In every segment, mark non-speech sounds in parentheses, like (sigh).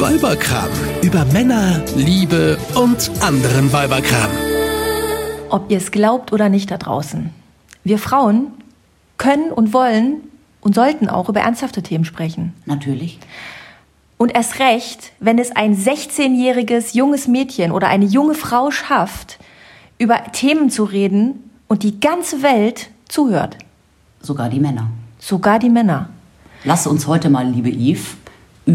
Weiberkram. Über Männer, Liebe und anderen Weiberkram. Ob ihr es glaubt oder nicht da draußen. Wir Frauen können und wollen und sollten auch über ernsthafte Themen sprechen. Natürlich. Und erst recht, wenn es ein 16-jähriges junges Mädchen oder eine junge Frau schafft, über Themen zu reden und die ganze Welt zuhört. Sogar die Männer. Sogar die Männer. Lass uns heute mal, liebe Yves,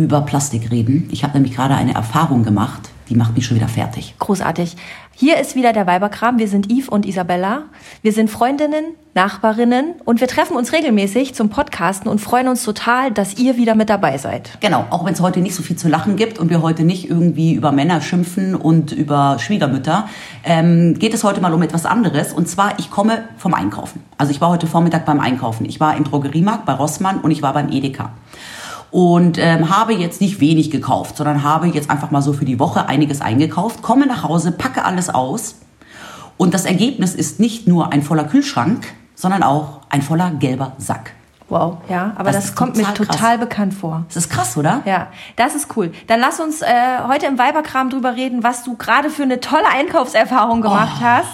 über Plastik reden. Ich habe nämlich gerade eine Erfahrung gemacht, die macht mich schon wieder fertig. Großartig. Hier ist wieder der Weiberkram. Wir sind Yves und Isabella. Wir sind Freundinnen, Nachbarinnen und wir treffen uns regelmäßig zum Podcasten und freuen uns total, dass ihr wieder mit dabei seid. Genau, auch wenn es heute nicht so viel zu lachen gibt und wir heute nicht irgendwie über Männer schimpfen und über Schwiegermütter, ähm, geht es heute mal um etwas anderes. Und zwar, ich komme vom Einkaufen. Also ich war heute Vormittag beim Einkaufen. Ich war im Drogeriemarkt bei Rossmann und ich war beim Edeka und ähm, habe jetzt nicht wenig gekauft, sondern habe jetzt einfach mal so für die Woche einiges eingekauft, komme nach Hause, packe alles aus und das Ergebnis ist nicht nur ein voller Kühlschrank, sondern auch ein voller gelber Sack. Wow, ja, aber das, das kommt mir total bekannt vor. Das ist krass, oder? Ja, das ist cool. Dann lass uns äh, heute im Weiberkram drüber reden, was du gerade für eine tolle Einkaufserfahrung gemacht oh. hast.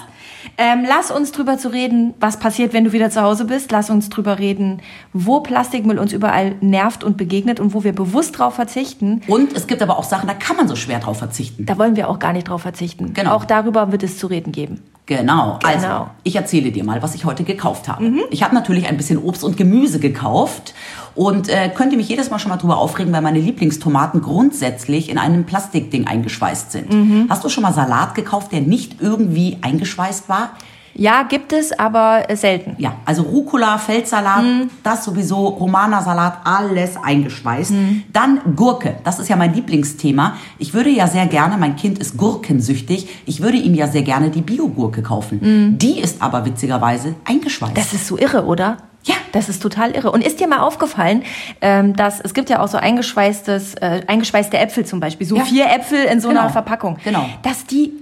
Ähm, lass uns drüber zu reden, was passiert, wenn du wieder zu Hause bist. Lass uns drüber reden, wo Plastikmüll uns überall nervt und begegnet und wo wir bewusst drauf verzichten. Und es gibt aber auch Sachen, da kann man so schwer drauf verzichten. Da wollen wir auch gar nicht drauf verzichten. Genau. Auch darüber wird es zu reden geben. Genau. genau. Also, ich erzähle dir mal, was ich heute gekauft habe. Mhm. Ich habe natürlich ein bisschen Obst und Gemüse gekauft und äh, könnte mich jedes Mal schon mal drüber aufregen, weil meine Lieblingstomaten grundsätzlich in einem Plastikding eingeschweißt sind. Mhm. Hast du schon mal Salat gekauft, der nicht irgendwie eingeschweißt war? Ja, gibt es, aber selten. Ja, also Rucola, Feldsalat, mm. das sowieso, Romana-Salat, alles eingeschweißt. Mm. Dann Gurke, das ist ja mein Lieblingsthema. Ich würde ja sehr gerne, mein Kind ist gurkensüchtig, ich würde ihm ja sehr gerne die Biogurke kaufen. Mm. Die ist aber witzigerweise eingeschweißt. Das ist so irre, oder? Ja, das ist total irre. Und ist dir mal aufgefallen, ähm, dass es gibt ja auch so eingeschweißtes, äh, eingeschweißte Äpfel zum Beispiel, so ja. vier Äpfel in so genau. einer Verpackung, genau. dass die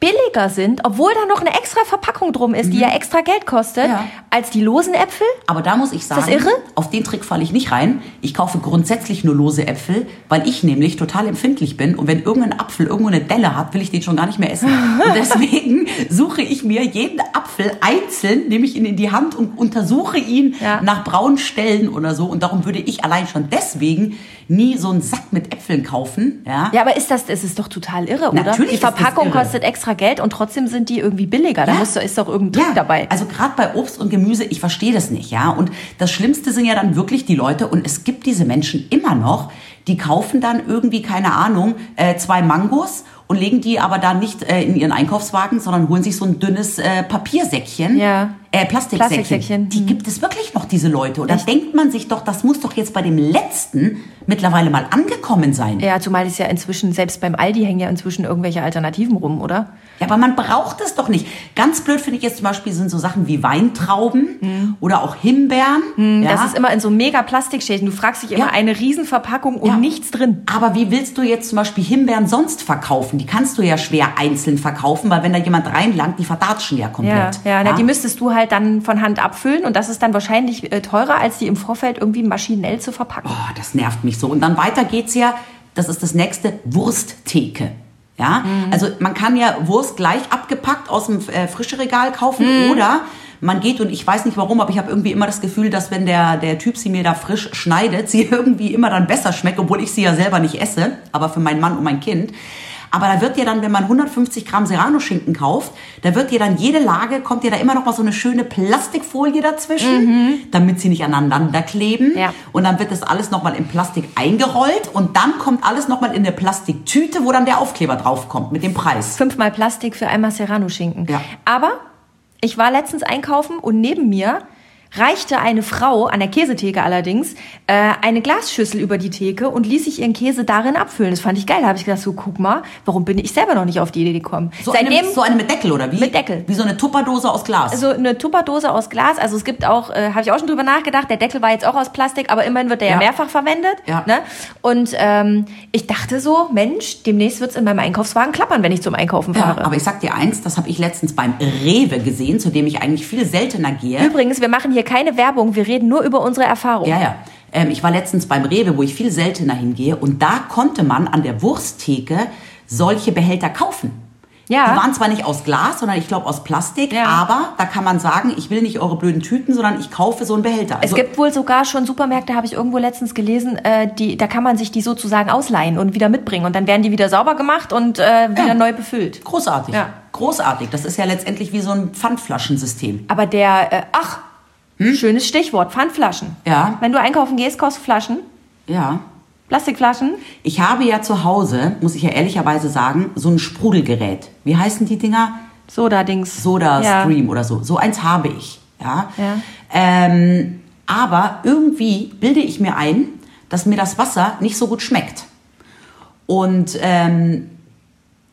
billiger sind, obwohl da noch eine extra Verpackung drum ist, mhm. die ja extra Geld kostet, ja. als die losen Äpfel. Aber da muss ich sagen, ist das irre? auf den Trick falle ich nicht rein. Ich kaufe grundsätzlich nur lose Äpfel, weil ich nämlich total empfindlich bin und wenn irgendein Apfel irgendwo eine Delle hat, will ich den schon gar nicht mehr essen. und (laughs) deswegen suche ich mir jeden Apfel einzeln, nehme ich ihn in die Hand und untersuche ihn ja. nach braunen Stellen oder so und darum würde ich allein schon deswegen nie so einen Sack mit Äpfeln kaufen. Ja, ja aber ist das, ist doch total irre, oder? Natürlich die Verpackung kostet extra Geld und trotzdem sind die irgendwie billiger. Da musst du, ist doch irgendein Trick ja. dabei. Also gerade bei Obst und Gemüse, ich verstehe das nicht, ja. Und das Schlimmste sind ja dann wirklich die Leute, und es gibt diese Menschen immer noch, die kaufen dann irgendwie, keine Ahnung, äh, zwei Mangos und legen die aber dann nicht äh, in ihren Einkaufswagen, sondern holen sich so ein dünnes äh, Papiersäckchen. Ja. Äh, Plastiksäckchen. Plastiksäckchen. Die mhm. gibt es wirklich noch, diese Leute. Und da denkt man sich doch, das muss doch jetzt bei dem letzten mittlerweile mal angekommen sein. Ja, zumal es ja inzwischen, selbst beim Aldi hängen ja inzwischen irgendwelche Alternativen rum, oder? Ja, aber man braucht es doch nicht. Ganz blöd finde ich jetzt zum Beispiel sind so Sachen wie Weintrauben mhm. oder auch Himbeeren. Mhm, ja. Das ist immer in so mega Plastikschäden. Du fragst dich immer ja. eine Riesenverpackung und ja. nichts drin. Aber wie willst du jetzt zum Beispiel Himbeeren sonst verkaufen? Die kannst du ja schwer einzeln verkaufen, weil wenn da jemand reinlangt, die verdatschen ja komplett. Ja, ja, die müsstest du halt dann von Hand abfüllen und das ist dann wahrscheinlich äh, teurer, als die im Vorfeld irgendwie maschinell zu verpacken. Oh, das nervt mich so. Und dann weiter geht's ja, das ist das nächste, Wursttheke. Ja, mhm. also man kann ja Wurst gleich abgepackt aus dem äh, frische Regal kaufen mhm. oder man geht und ich weiß nicht warum, aber ich habe irgendwie immer das Gefühl, dass wenn der, der Typ sie mir da frisch schneidet, (laughs) sie irgendwie immer dann besser schmeckt, obwohl ich sie ja selber nicht esse, aber für meinen Mann und mein Kind. Aber da wird dir dann, wenn man 150 Gramm Serrano-Schinken kauft, da wird dir dann jede Lage, kommt dir da immer noch mal so eine schöne Plastikfolie dazwischen, mhm. damit sie nicht aneinander kleben. Ja. Und dann wird das alles noch mal in Plastik eingerollt und dann kommt alles noch mal in eine Plastiktüte, wo dann der Aufkleber draufkommt mit dem Preis. Fünfmal Plastik für einmal Serrano-Schinken. Ja. Aber ich war letztens einkaufen und neben mir reichte eine Frau, an der Käsetheke allerdings, äh, eine Glasschüssel über die Theke und ließ sich ihren Käse darin abfüllen. Das fand ich geil. Da habe ich gedacht, so guck mal, warum bin ich selber noch nicht auf die Idee gekommen? So, Seitdem, eine, so eine mit Deckel oder wie? Mit Deckel. Wie so eine Tupperdose aus Glas. So eine Tupperdose aus Glas. Also es gibt auch, äh, habe ich auch schon drüber nachgedacht, der Deckel war jetzt auch aus Plastik, aber immerhin wird der ja, ja mehrfach verwendet. Ja. Ne? Und ähm, ich dachte so, Mensch, demnächst wird's in meinem Einkaufswagen klappern, wenn ich zum Einkaufen fahre. Ja, aber ich sag dir eins, das habe ich letztens beim Rewe gesehen, zu dem ich eigentlich viel seltener gehe. Übrigens, wir machen hier keine Werbung wir reden nur über unsere Erfahrung. Ja, ja. Ähm, ich war letztens beim Rewe, wo ich viel seltener hingehe, und da konnte man an der Wursttheke solche Behälter kaufen. Ja. Die waren zwar nicht aus Glas, sondern ich glaube aus Plastik, Ja. aber da kann man sagen, ich will nicht eure blöden Tüten, sondern ich kaufe so einen Behälter. Es Also, gibt wohl sogar schon Supermärkte, habe ich irgendwo letztens gelesen, äh, die, da kann man sich die sozusagen ausleihen und wieder mitbringen. Und dann werden die wieder sauber gemacht und äh, wieder Ja. neu befüllt. großartig. Ja. Großartig. Das ist ja letztendlich wie so ein Pfandflaschensystem. Aber der, äh, ach, schönes Stichwort, Pfandflaschen. Ja. Wenn du einkaufen gehst, kaufst du Flaschen, Ja. Plastikflaschen. Ich habe ja zu Hause, muss ich ja ehrlicherweise sagen, so ein Sprudelgerät. Wie heißen die Dinger? Soda-Dings. Soda Ja. Stream oder so. So eins habe ich. Ja. Ja. Ähm, aber irgendwie bilde ich mir ein, dass mir das Wasser nicht so gut schmeckt. Und ähm,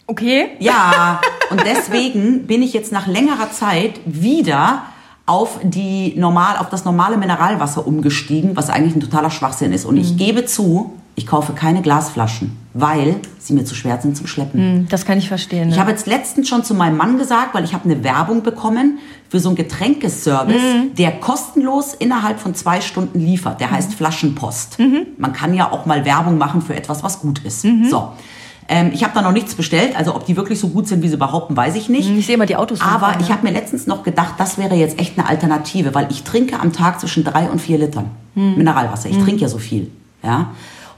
Okay. ja, (laughs) und deswegen bin ich jetzt nach längerer Zeit wieder auf die normal, auf das normale Mineralwasser umgestiegen, was eigentlich ein totaler Schwachsinn ist. Und Mhm. ich gebe zu, ich kaufe keine Glasflaschen, weil sie mir zu schwer sind zum Schleppen. Hm, Das kann ich verstehen. Ich Ne? habe jetzt letztens schon zu meinem Mann gesagt, weil ich habe eine Werbung bekommen für so einen Getränkeservice, Mhm. der kostenlos innerhalb von zwei Stunden liefert. Der heißt Flaschenpost. Man kann ja auch mal Werbung machen für etwas, was gut ist. Mhm. So. Ähm, ich habe da noch nichts bestellt, also ob die wirklich so gut sind, wie sie behaupten, weiß ich nicht. Ich sehe immer die Autos Aber ich ja. habe mir letztens noch gedacht, das wäre jetzt echt eine Alternative, weil ich trinke am Tag zwischen drei und vier Litern Hm. Mineralwasser. Ich trinke ja so viel. Ja?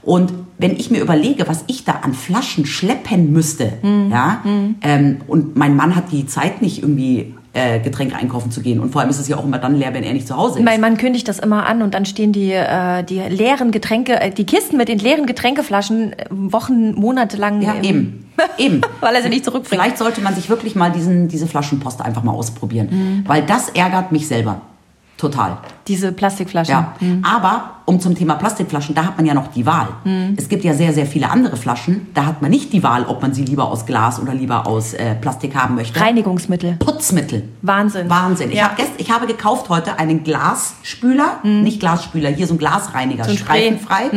Und wenn ich mir überlege, was ich da an Flaschen schleppen müsste, Hm. ja, Ähm, und mein Mann hat die Zeit nicht irgendwie äh, Getränke einkaufen zu gehen. Und vor allem ist es ja auch immer dann leer, wenn er nicht zu Hause ist. Mein Mann kündigt das immer an und dann stehen die, äh, die leeren Getränke, äh, die Kisten mit den leeren Getränkeflaschen äh, Wochen, Monate lang. ja, eben. (laughs) Eben. Weil er sie nicht zurückbringt. Vielleicht sollte man sich wirklich mal diesen, diese Flaschenpost einfach mal ausprobieren. Hm. Weil das ärgert mich selber. Total. Diese Plastikflaschen. Ja, aber um zum Thema Plastikflaschen, da hat man ja noch die Wahl. Es gibt ja sehr, sehr viele andere Flaschen, da hat man nicht die Wahl, ob man sie lieber aus Glas oder lieber aus äh, Plastik haben möchte. Reinigungsmittel. Putzmittel. Wahnsinn. Wahnsinn. Ich, Ja. hab gest, ich habe gekauft heute einen Glasspüler, nicht Glasspüler, hier so ein Glasreiniger, So ein streifenfrei.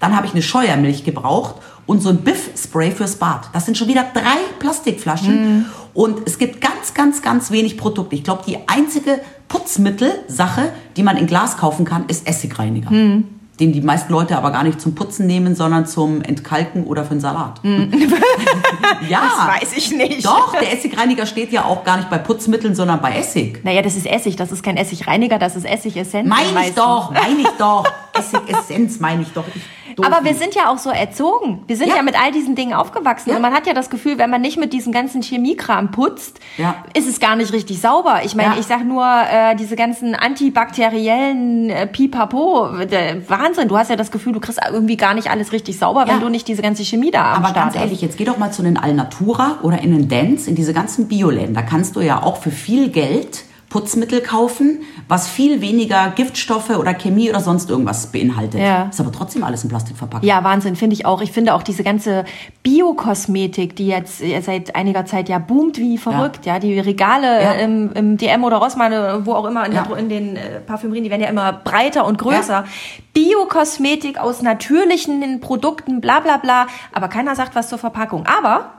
Dann habe ich eine Scheuermilch gebraucht und so ein Biff-Spray fürs Bad. Das sind schon wieder drei Plastikflaschen. Und es gibt ganz, ganz, ganz wenig Produkte. Ich glaube, die einzige Putzmittelsache, die man in Glas kaufen kann, ist Essigreiniger. Den die meisten Leute aber gar nicht zum Putzen nehmen, sondern zum Entkalken oder für den Salat. (laughs) ja. Das weiß ich nicht. Doch, der Essigreiniger steht ja auch gar nicht bei Putzmitteln, sondern bei Essig. Naja, das ist Essig, das ist kein Essigreiniger, das ist Essigessenz. Meine ich doch, meine ich doch. Essigessenz meine ich doch. Ich doof Aber wir sind ja auch so erzogen. Wir sind ja, Ja. mit all diesen Dingen aufgewachsen. Ja. Und man hat ja das Gefühl, wenn man nicht mit diesem ganzen Chemiekram putzt, Ja. ist es gar nicht richtig sauber. Ich meine, ich sag nur, äh, diese ganzen antibakteriellen äh, Pipapo, der Wahnsinn. Du hast ja das Gefühl, du kriegst irgendwie gar nicht alles richtig sauber, wenn du nicht diese ganze Chemie da am Aber Start ganz ehrlich, jetzt geh doch mal zu den Alnatura oder in den Dance, in diese ganzen Bioläden. Da kannst du ja auch für viel Geld Putzmittel kaufen, was viel weniger Giftstoffe oder Chemie oder sonst irgendwas beinhaltet. Ja. Ist aber trotzdem alles in Plastik verpackt. Ja, Wahnsinn, finde ich auch. Ich finde auch diese ganze Biokosmetik, die jetzt äh, seit einiger Zeit ja boomt wie verrückt, ja, die Regale Ja. äh, im, im DM oder Rossmann, äh, wo auch immer in, Ja. der, in den äh, Parfümerien, die werden ja immer breiter und größer. Biokosmetik aus natürlichen Produkten, bla bla bla, aber keiner sagt was zur Verpackung. Aber,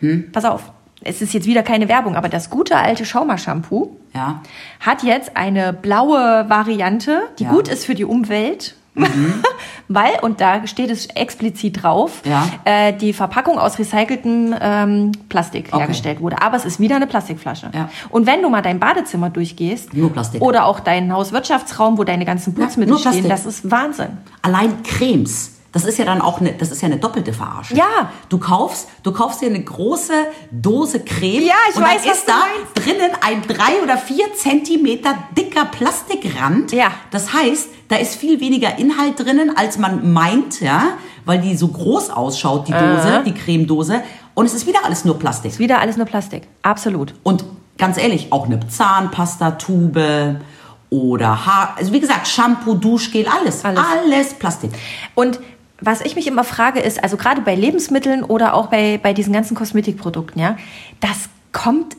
Hm? pass auf, es ist jetzt wieder keine Werbung, aber das gute alte Schauma-Shampoo Ja. hat jetzt eine blaue Variante, die Ja. Mhm. gut ist für die Umwelt. (laughs) Weil, und da steht es explizit drauf, Ja. äh, die Verpackung aus recyceltem ähm, Plastik Okay. hergestellt wurde. Aber es ist wieder eine Plastikflasche. Ja. Und wenn du mal dein Badezimmer durchgehst, oder auch deinen Hauswirtschaftsraum, wo deine ganzen Putzmittel nur stehen, das ist Wahnsinn. Allein Cremes. Das ist ja dann auch eine, das ist ja eine doppelte Verarsche. Ja. Du kaufst, du kaufst dir eine große Dose Creme. Ja, ich und weiß, dann ist da meinst. drinnen ein drei oder vier Zentimeter dicker Plastikrand. Ja. Das heißt, da ist viel weniger Inhalt drinnen, als man meint, ja, weil die so groß ausschaut, die Dose, die Cremedose. Und es ist wieder alles nur Plastik. Ist wieder alles nur Plastik. Absolut. Und ganz ehrlich, auch eine Zahnpastatube oder Haar, also wie gesagt, Shampoo, Duschgel, alles. Alles. Alles Plastik. Und was ich mich immer frage ist, also gerade bei Lebensmitteln oder auch bei, bei diesen ganzen Kosmetikprodukten, ja, das kommt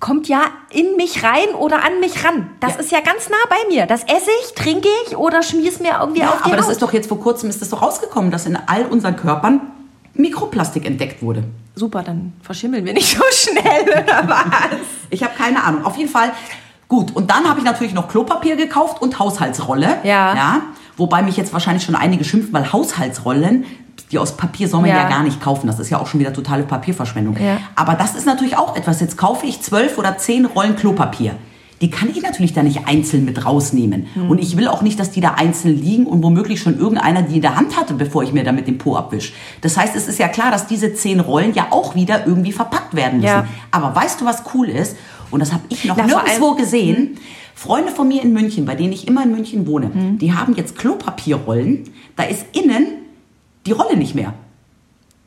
kommt ja in mich rein oder an mich ran. Das Ja. ist ja ganz nah bei mir. Das esse ich, trinke ich oder schmier es mir irgendwie Ja, auf die aber das Haut. ist doch jetzt vor kurzem ist das doch rausgekommen, dass in all unseren Körpern Mikroplastik entdeckt wurde. Super, dann verschimmeln wir nicht so schnell, oder was? (laughs) Ich habe keine Ahnung. Auf jeden Fall gut. Und dann habe ich natürlich noch Klopapier gekauft und Haushaltsrolle. Ja. ja. Wobei mich jetzt wahrscheinlich schon einige schimpfen, weil Haushaltsrollen, die aus Papier soll man ja. Ja. gar nicht kaufen. Das ist ja auch schon wieder totale Papierverschwendung. Ja. Aber das ist natürlich auch etwas. Jetzt kaufe ich zwölf oder zehn Rollen Klopapier. Die kann ich natürlich da nicht einzeln mit rausnehmen. Hm. Und ich will auch nicht, dass die da einzeln liegen und womöglich schon irgendeiner die in der Hand hatte, bevor ich mir damit den Po abwisch. Das heißt, es ist ja klar, dass diese zehn Rollen ja auch wieder irgendwie verpackt werden müssen. Ja. Aber weißt du, was cool ist? Und das habe ich noch Na, nirgendwo gesehen. Freunde von mir in München, bei denen ich immer in München wohne, Hm. die haben jetzt Klopapierrollen. Da ist innen die Rolle nicht mehr.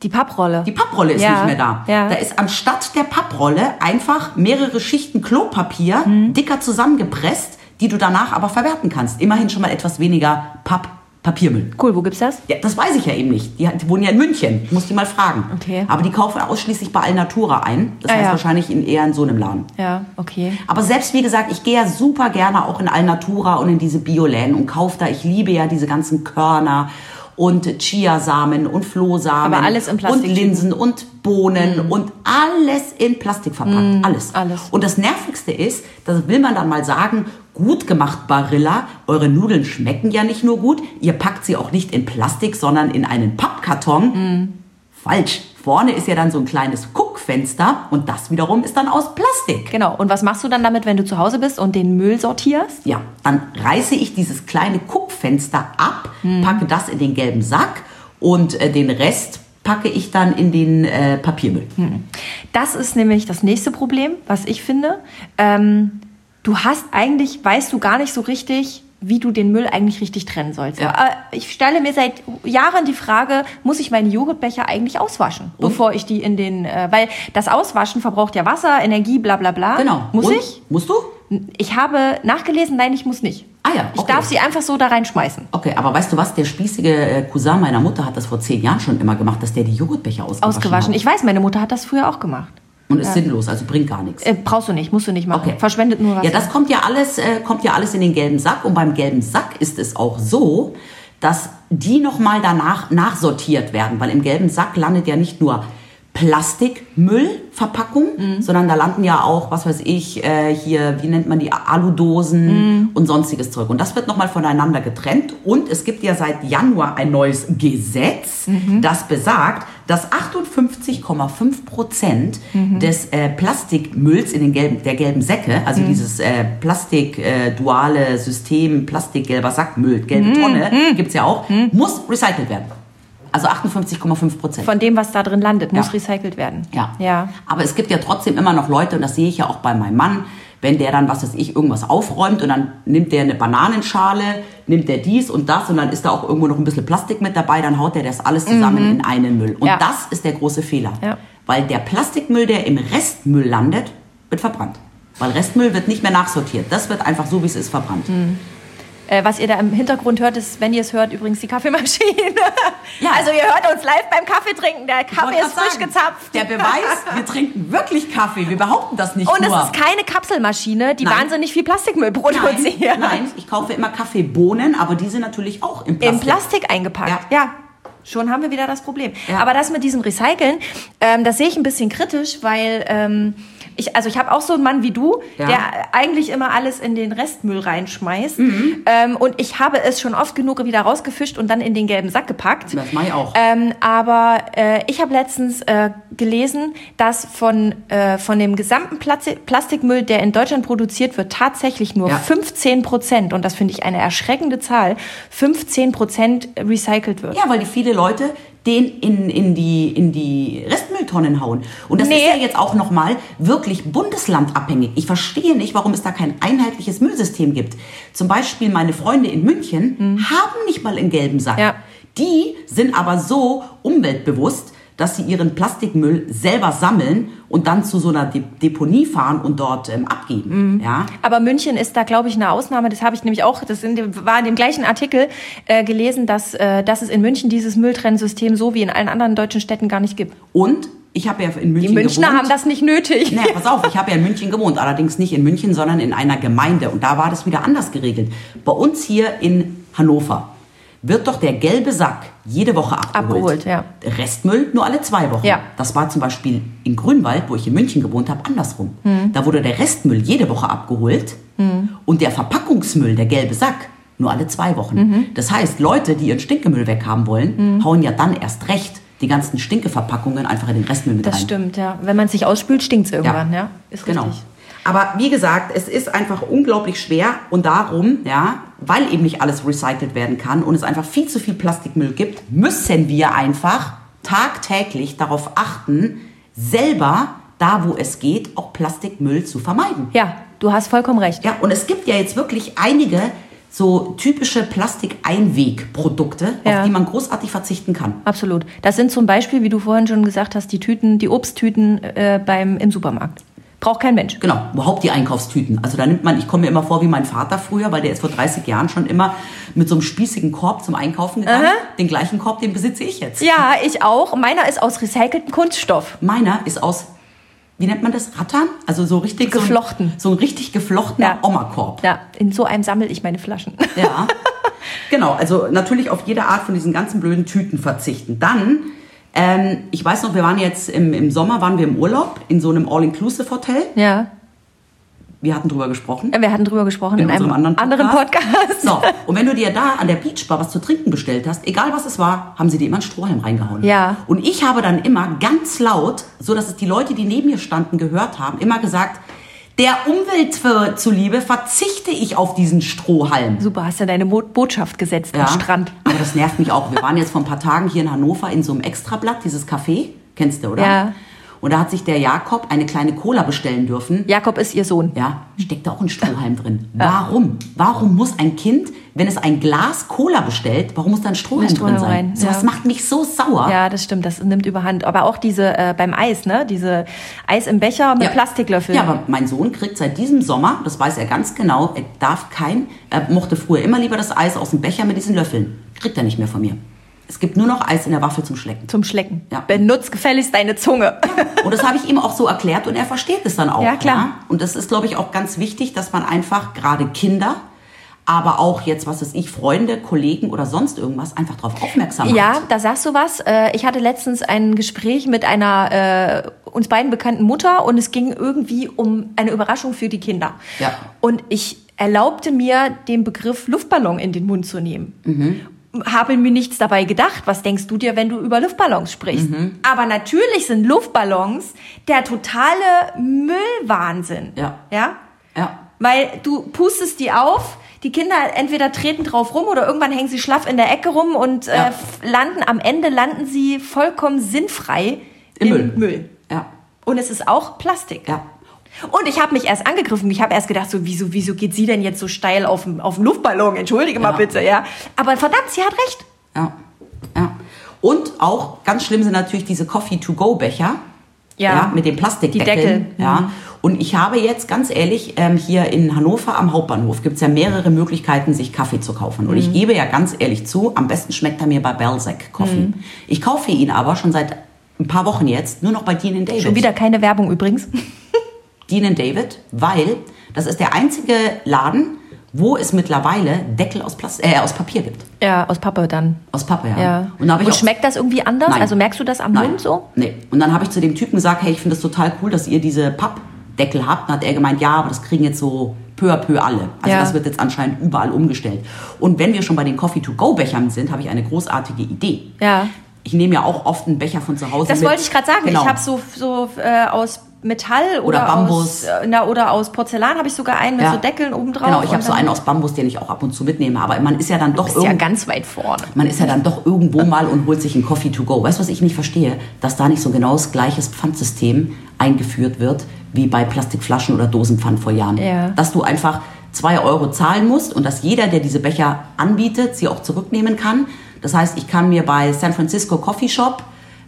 Die Papprolle. Die Papprolle ist Ja, nicht mehr da. ja. Da ist anstatt der Papprolle einfach mehrere Schichten Klopapier Hm. dicker zusammengepresst, die du danach aber verwerten kannst. Immerhin schon mal etwas weniger Papp Papiermüll. Cool, wo gibt's das? Ja, das weiß ich ja eben nicht. Die, die wohnen ja in München. Ich muss die mal fragen. Okay. Aber die kaufen ausschließlich bei Alnatura ein. Das Ah, heißt ja. wahrscheinlich in, eher in so einem Laden. Ja, okay. Aber selbst wie gesagt, ich gehe ja super gerne auch in Alnatura und in diese Bioläden und kaufe da. Ich liebe ja diese ganzen Körner und Chiasamen und Flohsamen. Aber alles in Plastik. Und Linsen und Bohnen und alles in Plastik verpackt. alles. alles. Und das Nervigste ist, das will man dann mal sagen, gut gemacht Barilla, eure Nudeln schmecken ja nicht nur gut, ihr packt sie auch nicht in Plastik, sondern in einen Pappkarton. Falsch. Vorne ist ja dann so ein kleines Guckfenster und das wiederum ist dann aus Plastik. Genau. Und was machst du dann damit, wenn du zu Hause bist und den Müll sortierst? Ja, dann reiße ich dieses kleine Guckfenster ab, packe das in den gelben Sack und äh, den Rest packe ich dann in den äh, Papiermüll. Das ist nämlich das nächste Problem, was ich finde. Ähm, du hast eigentlich, weißt du gar nicht so richtig, wie du den Müll eigentlich richtig trennen sollst. Ja. Ich stelle mir seit Jahren die Frage, muss ich meine Joghurtbecher eigentlich auswaschen, bevor ich die in den, äh, weil das Auswaschen verbraucht ja Wasser, Energie, bla bla bla. Genau. Muss und? ich? Musst du? Ich habe nachgelesen, nein, ich muss nicht. Ah ja, Ich okay. darf sie einfach so da reinschmeißen. Okay, aber weißt du was? Der spießige äh, Cousin meiner Mutter hat das vor zehn Jahren schon immer gemacht, dass der die Joghurtbecher ausgewaschen, Ausgewaschen. hat. Ich weiß, meine Mutter hat das früher auch gemacht. Und ist sinnlos, also bringt gar nichts. Äh, brauchst du nicht, musst du nicht machen. Okay. Verschwendet nur was. Ja, das kommt ja alles, äh, kommt ja alles in den gelben Sack. Und beim gelben Sack ist es auch so, dass die nochmal danach nachsortiert werden, weil im gelben Sack landet ja nicht nur Plastikmüllverpackung, Mhm. sondern da landen ja auch, was weiß ich, äh, hier, wie nennt man die, Aludosen Mhm. und sonstiges Zeug. Und das wird nochmal voneinander getrennt. Und es gibt ja seit Januar ein neues Gesetz, Mhm. das besagt, dass 58,5 Prozent Mhm. des äh, Plastikmülls in den gelben, der gelben Säcke, also dieses äh, Plastik-duale System, Plastikgelber Sackmüll, gelbe Mhm. Tonne, gibt's ja auch, muss recycelt werden. Also 58,5 Prozent. Von dem, was da drin landet, muss Ja. recycelt werden. Ja. Ja. Aber es gibt ja trotzdem immer noch Leute, und das sehe ich ja auch bei meinem Mann, wenn der dann, was weiß ich, irgendwas aufräumt und dann nimmt der eine Bananenschale, nimmt der dies und das und dann ist da auch irgendwo noch ein bisschen Plastik mit dabei, dann haut er das alles zusammen in einen Müll. Und Mhm. Ja. das ist der große Fehler. Ja. Weil der Plastikmüll, der im Restmüll landet, wird verbrannt. Weil Restmüll wird nicht mehr nachsortiert. Das wird einfach so, wie es ist, verbrannt. Äh, was ihr da im Hintergrund hört, ist, wenn ihr es hört, übrigens die Kaffeemaschine. Ja. Also ihr hört uns live beim Kaffee trinken. Der Kaffee ist frisch sagen, gezapft. Der Beweis, wir trinken wirklich Kaffee. Wir behaupten das nicht Und es nur. ist keine Kapselmaschine, die Nein. wahnsinnig viel Plastikmüll produziert. Nein, nein, ich kaufe immer Kaffeebohnen, aber die sind natürlich auch im Plastik. Im Plastik eingepackt. Ja. Ja. Schon haben wir wieder das Problem. Ja. Aber das mit diesem Recyceln, ähm, das sehe ich ein bisschen kritisch, weil ähm, ich, also ich habe auch so einen Mann wie du, Ja. der eigentlich immer alles in den Restmüll reinschmeißt. Mhm. Ähm, und ich habe es schon oft genug wieder rausgefischt und dann in den gelben Sack gepackt. Das mache ich auch. Ähm, aber äh, ich habe letztens äh, gelesen, dass von, äh, von dem gesamten Plasti Plastikmüll, der in Deutschland produziert wird, tatsächlich nur Ja. 15 Prozent, und das finde ich eine erschreckende Zahl, 15 Prozent recycelt wird. Ja, weil die viele Leute den in, in, die, in die Restmülltonnen hauen. Und das Nee. ist ja jetzt auch nochmal wirklich bundeslandabhängig. Ich verstehe nicht, warum es da kein einheitliches Müllsystem gibt. Zum Beispiel meine Freunde in München haben nicht mal einen gelben Sack. Mhm. Ja. Die sind aber so umweltbewusst, dass sie ihren Plastikmüll selber sammeln und dann zu so einer De Deponie fahren und dort ähm, abgeben. Ja? Aber München ist da, glaube ich, eine Ausnahme. Das habe ich nämlich auch, das in dem, war in dem gleichen Artikel äh, gelesen, dass, äh, dass es in München dieses Mülltrennsystem so wie in allen anderen deutschen Städten gar nicht gibt. Und ich habe ja in München Die Münchner gewohnt. haben das nicht nötig. Naja, pass auf, ich habe ja in München gewohnt, allerdings nicht in München, sondern in einer Gemeinde. Und da war das wieder anders geregelt. Bei uns hier in Hannover wird doch der gelbe Sack jede Woche abgeholt. Abgeholt, ja. Restmüll nur alle zwei Wochen. Ja. Das war zum Beispiel in Grünwald, wo ich in München gewohnt habe, andersrum. Hm. Da wurde der Restmüll jede Woche abgeholt und der Verpackungsmüll, der gelbe Sack, nur alle zwei Wochen. Mhm. Das heißt, Leute, die ihren Stinkemüll weghaben wollen, hauen ja dann erst recht die ganzen Stinkeverpackungen einfach in den Restmüll mit Das rein. stimmt, ja. Wenn man es nicht ausspült, stinkt es irgendwann, ja. Ist genau. richtig. Aber wie gesagt, es ist einfach unglaublich schwer und darum, ja, weil eben nicht alles recycelt werden kann und es einfach viel zu viel Plastikmüll gibt, müssen wir einfach tagtäglich darauf achten, selber da, wo es geht, auch Plastikmüll zu vermeiden. Ja, du hast vollkommen recht. Ja, und es gibt ja jetzt wirklich einige so typische Plastikeinwegprodukte, Ja. auf die man großartig verzichten kann. Absolut. Das sind zum Beispiel, wie du vorhin schon gesagt hast, die Tüten, die Obsttüten äh, beim, im Supermarkt. Braucht kein Mensch. Genau, überhaupt die Einkaufstüten. Also da nimmt man, ich komme mir immer vor wie mein Vater früher, weil der ist vor 30 Jahren schon immer mit so einem spießigen Korb zum Einkaufen gegangen. Aha. Den gleichen Korb, den besitze ich jetzt. Ja, ich auch. Meiner ist aus recyceltem Kunststoff. Meiner ist aus, wie nennt man das, Rattern? Also so richtig Geflochten. So ein, so ein richtig geflochtener Ja. Oma-Korb. Ja, in so einem sammle ich meine Flaschen. Ja. (laughs) genau, also natürlich auf jede Art von diesen ganzen blöden Tüten verzichten. Dann, ähm, ich weiß noch, wir waren jetzt im, im Sommer, waren wir im Urlaub in so einem All-Inclusive-Hotel. Ja. Wir hatten drüber gesprochen. Wir hatten drüber gesprochen in, einem unserem anderen Podcast. So, und wenn du dir da an der Beachbar was zu trinken bestellt hast, egal was es war, haben sie dir immer einen Strohhalm reingehauen. Ja. Und ich habe dann immer ganz laut, so dass es die Leute, die neben mir standen, gehört haben, immer gesagt, der Umwelt zuliebe verzichte ich auf diesen Strohhalm. Super, hast ja deine Mo Botschaft gesetzt Ja. am Strand. (laughs) Aber das nervt mich auch. Wir waren jetzt vor ein paar Tagen hier in Hannover in so einem Extrablatt, dieses Café. Kennst du, oder? Ja. Und da hat sich der Jakob eine kleine Cola bestellen dürfen. Jakob ist ihr Sohn. Ja, steckt da auch ein Strohhalm drin. Warum? Warum muss ein Kind, wenn es ein Glas Cola bestellt, warum muss da ein Strohhalm, Ein Strohhalm drin sein? rein, So was ja. macht mich so sauer. Ja, das stimmt, das nimmt überhand. Aber auch diese äh, beim Eis, ne? Diese Eis im Becher mit Ja. Plastiklöffeln. Ja, aber mein Sohn kriegt seit diesem Sommer, das weiß er ganz genau, er darf kein, er mochte früher immer lieber das Eis aus dem Becher mit diesen Löffeln. Kriegt er nicht mehr von mir. Es gibt nur noch Eis in der Waffel zum Schlecken. Zum Schlecken. Ja. Benutz gefälligst deine Zunge. Und das habe ich ihm auch so erklärt und er versteht es dann auch. Ja, klar. Und das ist, glaube ich, auch ganz wichtig, dass man einfach gerade Kinder, aber auch jetzt, was weiß ich, Freunde, Kollegen oder sonst irgendwas, einfach darauf aufmerksam macht. Ja, da sagst du was. Äh, Ich hatte letztens ein Gespräch mit einer äh, uns beiden bekannten Mutter und es ging irgendwie um eine Überraschung für die Kinder. Ja. Und ich erlaubte mir, den Begriff Luftballon in den Mund zu nehmen. Mhm. Habe mir nichts dabei gedacht. Was denkst du dir, wenn du über Luftballons sprichst? Mhm. Aber natürlich sind Luftballons der totale Müllwahnsinn. Ja. Ja? Ja. Weil du pustest die auf, die Kinder entweder treten drauf rum oder irgendwann hängen sie schlaff in der Ecke rum und Ja. äh, landen, am Ende landen sie vollkommen sinnfrei Im im Müll. Müll. Ja. Und es ist auch Plastik. Ja. Und ich habe mich erst angegriffen. Ich habe erst gedacht, so wieso, wieso geht sie denn jetzt so steil auf den auf Luftballon? Entschuldige mal Ja. bitte, ja. Aber verdammt, sie hat recht. Ja. Ja. Und auch ganz schlimm sind natürlich diese Coffee-to-go-Becher. Ja. mit den Plastikdeckeln. Die Deckel. Mhm. Ja. Und ich habe jetzt ganz ehrlich, ähm, hier in Hannover am Hauptbahnhof gibt es ja mehrere Möglichkeiten, sich Kaffee zu kaufen. Und Mhm. ich gebe ja ganz ehrlich zu, am besten schmeckt er mir bei Belzac Coffee. Mhm. Ich kaufe ihn aber schon seit ein paar Wochen jetzt nur noch bei Dean David. Schon wieder keine Werbung übrigens. Dean David, weil das ist der einzige Laden, wo es mittlerweile Deckel aus, Plast äh, aus Papier gibt. Ja, aus Pappe dann. Aus Pappe, ja. Ja. Und, da ich auch schmeckt das irgendwie anders? Nein. Also merkst du das am Nein. Mund so? Nee. Und dann habe ich zu dem Typen gesagt, hey, ich finde das total cool, dass ihr diese Pappdeckel habt. Dann hat er gemeint, ja, aber das kriegen jetzt so peu à peu alle. Also Ja. das wird jetzt anscheinend überall umgestellt. Und wenn wir schon bei den Coffee-to-go-Bechern sind, habe ich eine großartige Idee. Ja. Ich nehme ja auch oft einen Becher von zu Hause Das mit. wollte ich gerade sagen. Genau. Ich habe so, so äh, aus Metall oder, Oder Bambus. Aus, äh, na, oder aus Porzellan habe ich sogar einen mit Ja. so Deckeln oben drauf. Genau, ich habe so einen aus Bambus, den ich auch ab und zu mitnehme. Aber man ist ja dann doch Ist ja ganz weit vorne. man ist ja dann doch irgendwo mal und holt sich einen Coffee to go. Weißt du, was ich nicht verstehe? Dass da nicht so genau das gleiche Pfandsystem eingeführt wird wie bei Plastikflaschen oder Dosenpfand vor Jahren. Ja. Dass du einfach zwei Euro zahlen musst und dass jeder, der diese Becher anbietet, sie auch zurücknehmen kann. Das heißt, ich kann mir bei San Francisco Coffee Shop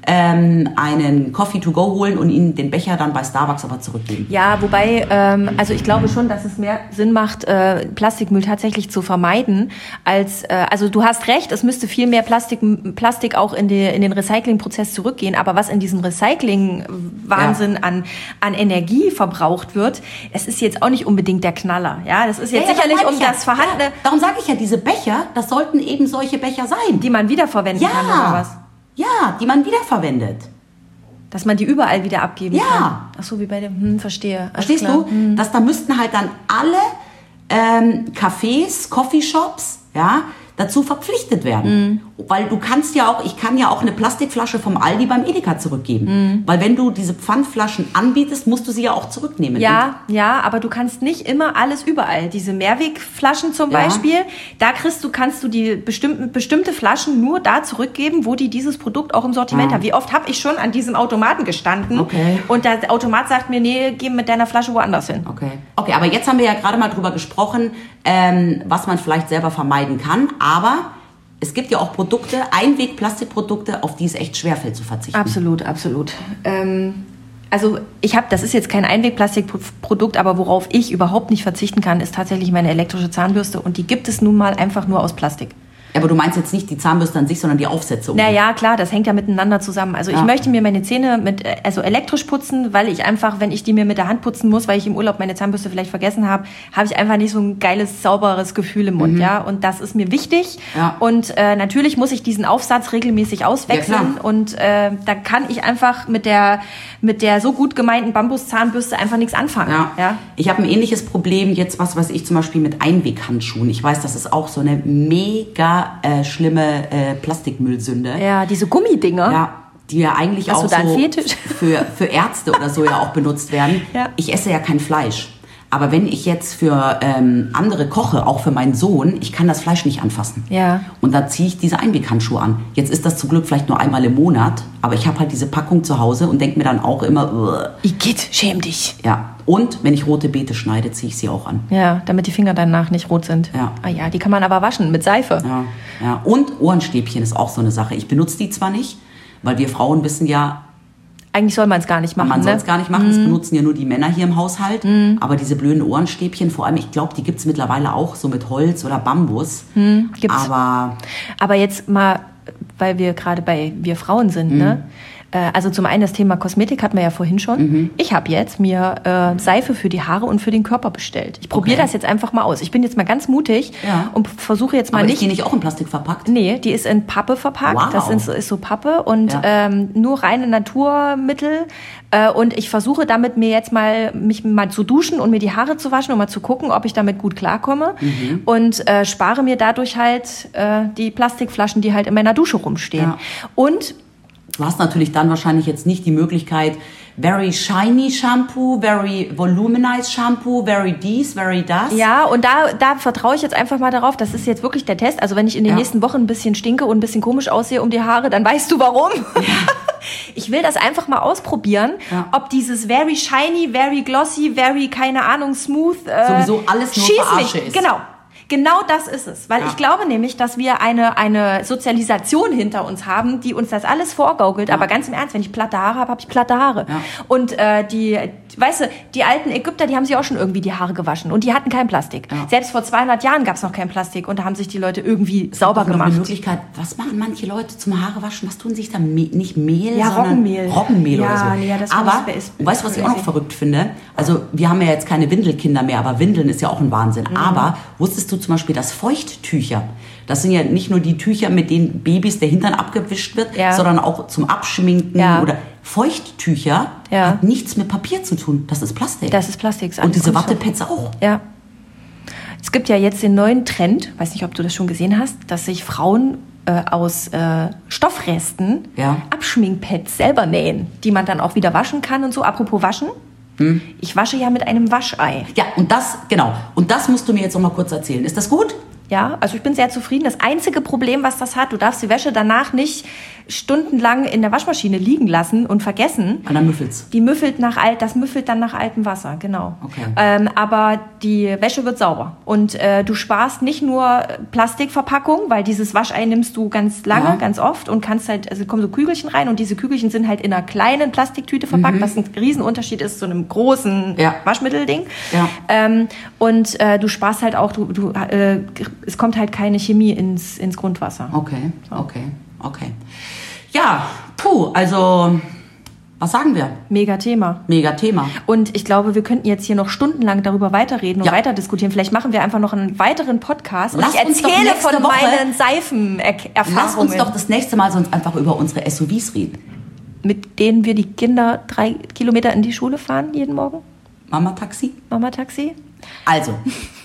ähm, einen Coffee to go holen und ihnen den Becher dann bei Starbucks aber zurückgeben. Ja, wobei, ähm, also ich glaube schon, dass es mehr Sinn macht, äh, Plastikmüll tatsächlich zu vermeiden, als, äh, also du hast recht, es müsste viel mehr Plastik, Plastik auch in, die, in den Recyclingprozess zurückgehen, aber was in diesem Recycling-Wahnsinn an, an Energie verbraucht wird, es ist jetzt auch nicht unbedingt der Knaller, ja, das ist jetzt Ja, ja, sicherlich um das ja. vorhandene, Ja, darum sage ich ja, diese Becher, das sollten eben solche Becher sein. die man wiederverwenden kann oder ja, was? Ja, die man wiederverwendet. Dass man die überall wieder abgeben Ja. kann. Ach so, wie bei dem, hm, verstehe. Verstehst du? Dass da müssten halt dann alle ähm, Cafés, Coffeeshops ja, dazu verpflichtet werden. Weil du kannst ja auch, ich kann ja auch eine Plastikflasche vom Aldi beim Edeka zurückgeben. Weil wenn du diese Pfandflaschen anbietest, musst du sie ja auch zurücknehmen. Ja, ja, aber du kannst nicht immer alles überall. Diese Mehrwegflaschen zum Ja. Beispiel, da kriegst du, kannst du die bestimmten, bestimmte Flaschen nur da zurückgeben, wo die dieses Produkt auch im Sortiment Ah. haben. Wie oft habe ich schon an diesem Automaten gestanden Okay. und der Automat sagt mir, nee, geh mit deiner Flasche woanders hin. Okay. Okay, aber jetzt haben wir ja gerade mal drüber gesprochen, ähm, was man vielleicht selber vermeiden kann. Aber es gibt ja auch Produkte, Einweg-Plastikprodukte, auf die es echt schwerfällt zu verzichten. Absolut, absolut. Ähm, also ich habe, das ist jetzt kein Einwegplastikprodukt, aber worauf ich überhaupt nicht verzichten kann, ist tatsächlich meine elektrische Zahnbürste und die gibt es nun mal einfach nur aus Plastik. Aber du meinst jetzt nicht die Zahnbürste an sich, sondern die Aufsätze. um- Naja, klar, das hängt ja miteinander zusammen. Also Ja. ich möchte mir meine Zähne mit, äh, also elektrisch putzen, weil ich einfach, wenn ich die mir mit der Hand putzen muss, weil ich im Urlaub meine Zahnbürste vielleicht vergessen habe, habe ich einfach nicht so ein geiles, sauberes Gefühl im Mund, ja. Und das ist mir wichtig. Mhm. Ja. Und äh, natürlich muss ich diesen Aufsatz regelmäßig auswechseln. klar. und äh, da kann ich einfach mit der, mit der so gut gemeinten Bambuszahnbürste einfach nichts anfangen. Ja. ja? Ich habe ein ähnliches Problem jetzt, was weiß ich zum Beispiel mit Einweghandschuhen. Ich weiß, das ist auch so eine mega äh, schlimme äh, Plastikmüllsünde. Ja, diese Gummidinger. Ja, die ja eigentlich Hast auch so (laughs) für, für Ärzte oder so ja auch benutzt werden. Ja. Ich esse ja kein Fleisch. Aber wenn ich jetzt für ähm, andere koche, auch für meinen Sohn, ich kann das Fleisch nicht anfassen. Ja. Und da ziehe ich diese Einweghandschuhe an. Jetzt ist das zum Glück vielleicht nur einmal im Monat, aber ich habe halt diese Packung zu Hause und denke mir dann auch immer. Igitt, schäm dich. ja. Und wenn ich rote Beete schneide, ziehe ich sie auch an. Ja, damit die Finger danach nicht rot sind. Ja. Ah ja, die kann man aber waschen mit Seife. Ja, ja. Und Ohrenstäbchen ist auch so eine Sache. Ich benutze die zwar nicht, weil wir Frauen wissen ja, Eigentlich soll man es gar nicht machen. Man ne? soll es gar nicht machen, das benutzen ja nur die Männer hier im Haushalt. Aber diese blöden Ohrenstäbchen, vor allem, ich glaube, die gibt es mittlerweile auch so mit Holz oder Bambus. gibt's. Aber Aber jetzt mal, weil wir gerade bei wir Frauen sind, Mhm. ne? Äh, Also zum einen das Thema Kosmetik hatten wir ja vorhin schon. Mhm. Ich habe jetzt mir äh, Seife für die Haare und für den Körper bestellt. Ich probiere Okay. das jetzt einfach mal aus. Ich bin jetzt mal ganz mutig Ja. und versuche jetzt mal aber ist nicht. die nicht auch in Plastik verpackt? Nee, die ist in Pappe verpackt. Wow. Das ist, ist so Pappe und Ja. ähm, nur reine Naturmittel. Äh, und ich versuche damit mir jetzt mal mich mal zu duschen und mir die Haare zu waschen und mal zu gucken, ob ich damit gut klarkomme. Mhm. Und äh, spare mir dadurch halt äh, die Plastikflaschen, die halt in meiner Dusche rumstehen. Ja. Und Du hast natürlich dann wahrscheinlich jetzt nicht die Möglichkeit, very shiny Shampoo, very voluminized Shampoo, very dies, very das. Ja, und da, da vertraue ich jetzt einfach mal darauf. Das ist jetzt wirklich der Test. Also wenn ich in den Ja. nächsten Wochen ein bisschen stinke und ein bisschen komisch aussehe um die Haare, dann weißt du warum. (laughs) Ich will das einfach mal ausprobieren, Ja. ob dieses very shiny, very glossy, very keine Ahnung smooth äh, Sowieso alles nur Verarsche ist. Genau. Genau das ist es, weil Ja. ich glaube nämlich, dass wir eine, eine Sozialisation hinter uns haben, die uns das alles vorgaukelt. Aber ganz im Ernst, wenn ich platte Haare habe, habe ich platte Haare. Ja. Und äh, die, weißt du, die alten Ägypter, die haben sich auch schon irgendwie die Haare gewaschen und die hatten kein Plastik. Ja. Selbst vor 200 Jahren gab es noch kein Plastik und da haben sich die Leute irgendwie sauber Noch Eine gemacht. Möglichkeit, was machen manche Leute zum Haarewaschen? Was tun sich da? Me nicht Mehl, Ja, sondern Roggenmehl. Roggenmehl Ja, oder so. nee, ja, das aber, weißt du, was ich auch noch verrückt finde? Also, wir haben ja jetzt keine Windelkinder mehr, aber Windeln ist ja auch ein Wahnsinn. Mhm. Aber wusstest du zum Beispiel, dass Feuchttücher, das sind ja nicht nur die Tücher, mit denen Babys der Hintern abgewischt wird, Ja. sondern auch zum Abschminken Ja. oder Feuchttücher Ja. hat nichts mit Papier zu tun. Das ist Plastik. Das ist Plastik. Und diese. Wattepads auch. Ja. Es gibt ja jetzt den neuen Trend, weiß nicht, ob du das schon gesehen hast, dass sich Frauen äh, aus äh, Stoffresten Ja. Abschminkpads selber nähen, die man dann auch wieder waschen kann und so. Apropos waschen. Hm. Ich wasche ja mit einem Waschei. Ja, und das, genau. Und das musst du mir jetzt noch mal kurz erzählen. Ist das gut? Ja, also ich bin sehr zufrieden. Das einzige Problem, was das hat, du darfst die Wäsche danach nicht stundenlang in der Waschmaschine liegen lassen und vergessen. An der Müffels. Die müffelt nach alt, das müffelt dann nach altem Wasser, genau. Okay. Ähm, aber die Wäsche wird sauber und äh, du sparst nicht nur Plastikverpackung, weil dieses Waschei nimmst du ganz lange, Ja. ganz oft und kannst halt, also kommen so Kügelchen rein und diese Kügelchen sind halt in einer kleinen Plastiktüte verpackt, was ein Riesenunterschied ist zu einem großen Mhm. Ja. Waschmittelding. Ja. Ähm, und äh, du sparst halt auch, du, du, äh, es kommt halt keine Chemie ins, ins Grundwasser. Okay, okay, okay. Ja, puh, also, was sagen wir? Mega Thema. Mega Thema. Und ich glaube, wir könnten jetzt hier noch stundenlang darüber weiterreden und Ja. weiter diskutieren. Vielleicht machen wir einfach noch einen weiteren Podcast. Und Lass ich erzähle von Woche- meinen Seifenerfahrungen, Lass uns doch das nächste Mal sonst einfach über unsere SUVs reden. mit denen wir die Kinder drei Kilometer in die Schule fahren jeden Morgen. Mama Taxi? Mama Taxi. Also,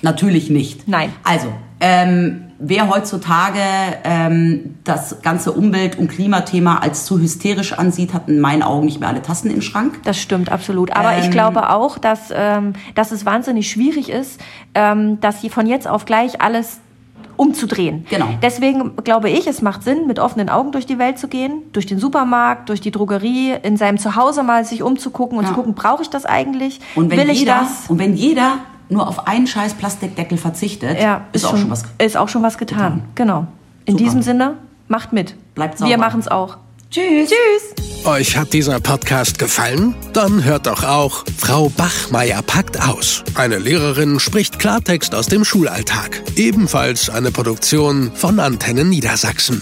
natürlich nicht. Nein. Also, ähm, wer heutzutage ähm, das ganze Umwelt- und Klimathema als zu hysterisch ansieht, hat in meinen Augen nicht mehr alle Tassen im Schrank. Das stimmt, absolut. Aber ich Ähm. glaube auch, dass, ähm, dass es wahnsinnig schwierig ist, ähm, dass sie von jetzt auf gleich alles umzudrehen. Genau. Deswegen glaube ich, es macht Sinn, mit offenen Augen durch die Welt zu gehen, durch den Supermarkt, durch die Drogerie, in seinem Zuhause mal sich umzugucken und Ja. zu gucken, brauche ich das eigentlich? Und wenn Will ich jeder, das? und wenn jeder nur auf einen scheiß Plastikdeckel verzichtet, Ja, ist, auch schon was. Ist auch schon was getan. getan. Genau. In Super. diesem Sinne, macht mit. Bleibt sauber. Wir machen es auch. Tschüss. Tschüss. Euch hat dieser Podcast gefallen? Dann hört doch auch Frau Bachmeier packt aus. Eine Lehrerin spricht Klartext aus dem Schulalltag. Ebenfalls eine Produktion von Antennen Niedersachsen.